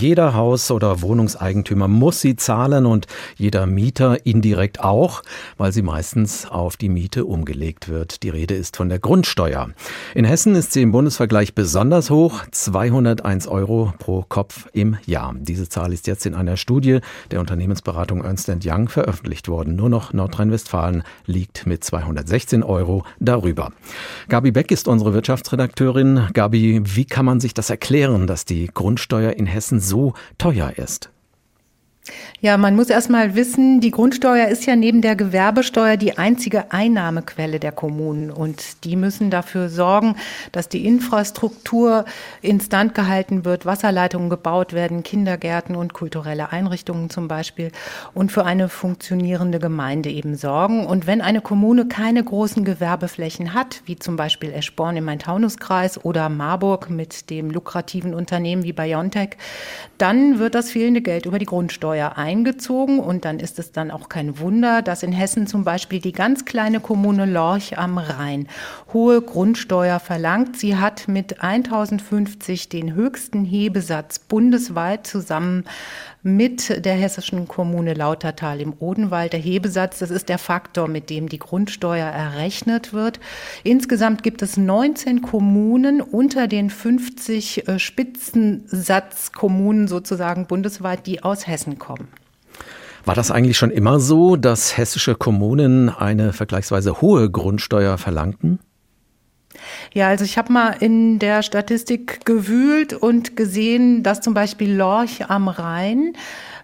Jeder Haus- oder Wohnungseigentümer muss sie zahlen und jeder Mieter indirekt auch, weil sie meistens auf die Miete umgelegt wird. Die Rede ist von der Grundsteuer. In Hessen ist sie im Bundesvergleich besonders hoch, 201 Euro pro Kopf im Jahr. Diese Zahl ist jetzt in einer Studie der Unternehmensberatung Ernst Young veröffentlicht worden. Nur noch Nordrhein-Westfalen liegt mit 216 Euro darüber. Gabi Beck ist unsere Wirtschaftsredakteurin. Gabi, wie kann man sich das erklären, dass die Grundsteuer in Hessen so teuer ist? Ja, man muss erst mal wissen, die Grundsteuer ist ja neben der Gewerbesteuer die einzige Einnahmequelle der Kommunen. Und die müssen dafür sorgen, dass die Infrastruktur instand gehalten wird, Wasserleitungen gebaut werden, Kindergärten und kulturelle Einrichtungen zum Beispiel und für eine funktionierende Gemeinde eben sorgen. Und wenn eine Kommune keine großen Gewerbeflächen hat, wie zum Beispiel Eschborn im Main-Taunus-Kreis oder Marburg mit dem lukrativen Unternehmen wie Biontech, dann wird das fehlende Geld über die Grundsteuer ein eingezogen und dann ist es dann auch kein Wunder, dass in Hessen zum Beispiel die ganz kleine Kommune Lorch am Rhein hohe Grundsteuer verlangt. Sie hat mit 1050 den höchsten Hebesatz bundesweit zusammen mit der hessischen Kommune Lautertal im Odenwald. Der Hebesatz, das ist der Faktor, mit dem die Grundsteuer errechnet wird. Insgesamt gibt es 19 Kommunen unter den 50 äh, Spitzensatzkommunen sozusagen bundesweit, die aus Hessen kommen. War das eigentlich schon immer so, dass hessische Kommunen eine vergleichsweise hohe Grundsteuer verlangten? Ja, also ich habe mal in der Statistik gewühlt und gesehen, dass zum Beispiel Lorch am Rhein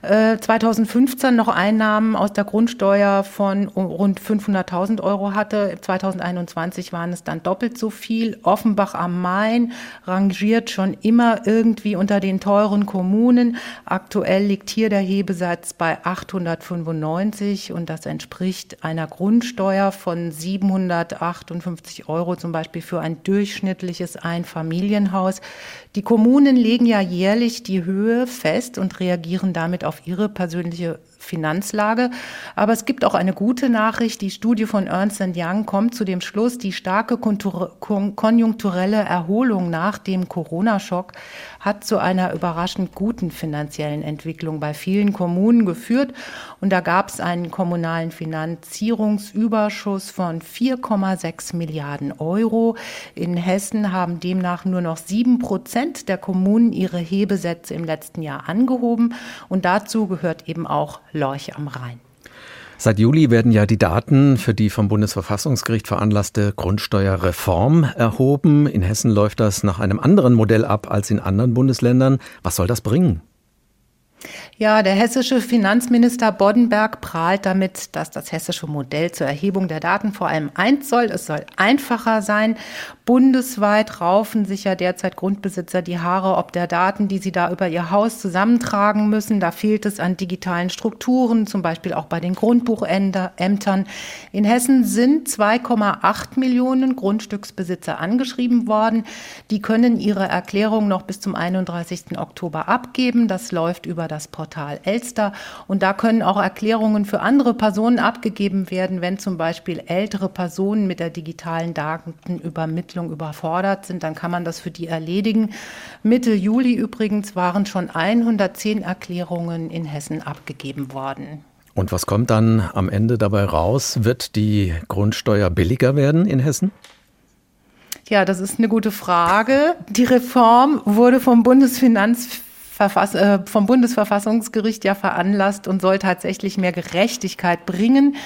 2015 äh, noch Einnahmen aus der Grundsteuer von rund 500.000 Euro hatte. 2021 waren es dann doppelt so viel. Offenbach am Main rangiert schon immer irgendwie unter den teuren Kommunen. Aktuell liegt hier der Hebesatz bei 895 und das entspricht einer Grundsteuer von 758 Euro zum Beispiel für ein durchschnittliches Einfamilienhaus. Die Kommunen legen ja jährlich die Höhe fest und reagieren damit auf ihre persönliche Finanzlage. Aber es gibt auch eine gute Nachricht. Die Studie von Ernst Young kommt zu dem Schluss, die starke konjunkturelle Erholung nach dem Corona-Schock hat zu einer überraschend guten finanziellen Entwicklung bei vielen Kommunen geführt. Und da gab es einen kommunalen Finanzierungsüberschuss von 4,6 Milliarden Euro. In Hessen haben demnach nur noch sieben Prozent der Kommunen ihre Hebesätze im letzten Jahr angehoben. Und dazu gehört eben auch Lorch am Rhein. Seit Juli werden ja die Daten für die vom Bundesverfassungsgericht veranlasste Grundsteuerreform erhoben. In Hessen läuft das nach einem anderen Modell ab als in anderen Bundesländern. Was soll das bringen? Ja, der hessische Finanzminister Boddenberg prahlt damit, dass das hessische Modell zur Erhebung der Daten vor allem eins soll. Es soll einfacher sein. Bundesweit raufen sich ja derzeit Grundbesitzer die Haare ob der Daten, die sie da über ihr Haus zusammentragen müssen. Da fehlt es an digitalen Strukturen, zum Beispiel auch bei den Grundbuchämtern. In Hessen sind 2,8 Millionen Grundstücksbesitzer angeschrieben worden. Die können ihre Erklärung noch bis zum 31. Oktober abgeben. Das läuft über das Portal Portal Elster. Und da können auch Erklärungen für andere Personen abgegeben werden, wenn zum Beispiel ältere Personen mit der digitalen Datenübermittlung überfordert sind. Dann kann man das für die erledigen. Mitte Juli übrigens waren schon 110 Erklärungen in Hessen abgegeben worden. Und was kommt dann am Ende dabei raus? Wird die Grundsteuer billiger werden in Hessen? Ja, das ist eine gute Frage. Die Reform wurde vom Bundesfinanz Verfass äh, vom Bundesverfassungsgericht ja veranlasst und soll tatsächlich mehr Gerechtigkeit bringen.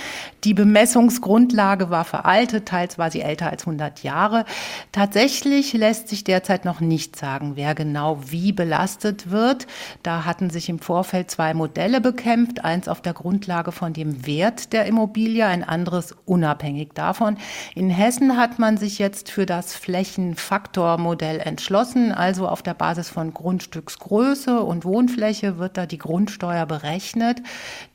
Die Bemessungsgrundlage war veraltet, teils war sie älter als 100 Jahre. Tatsächlich lässt sich derzeit noch nicht sagen, wer genau wie belastet wird. Da hatten sich im Vorfeld zwei Modelle bekämpft, eins auf der Grundlage von dem Wert der Immobilie, ein anderes unabhängig davon. In Hessen hat man sich jetzt für das Flächenfaktormodell entschlossen, also auf der Basis von Grundstücksgröße Größe und Wohnfläche wird da die Grundsteuer berechnet.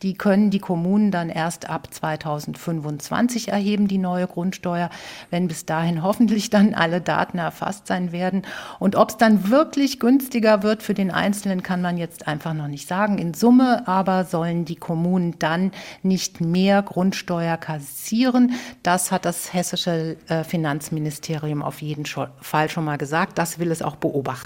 Die können die Kommunen dann erst ab 2025 erheben, die neue Grundsteuer, wenn bis dahin hoffentlich dann alle Daten erfasst sein werden. Und ob es dann wirklich günstiger wird für den Einzelnen, kann man jetzt einfach noch nicht sagen. In Summe aber sollen die Kommunen dann nicht mehr Grundsteuer kassieren. Das hat das hessische äh, Finanzministerium auf jeden Fall schon mal gesagt. Das will es auch beobachten.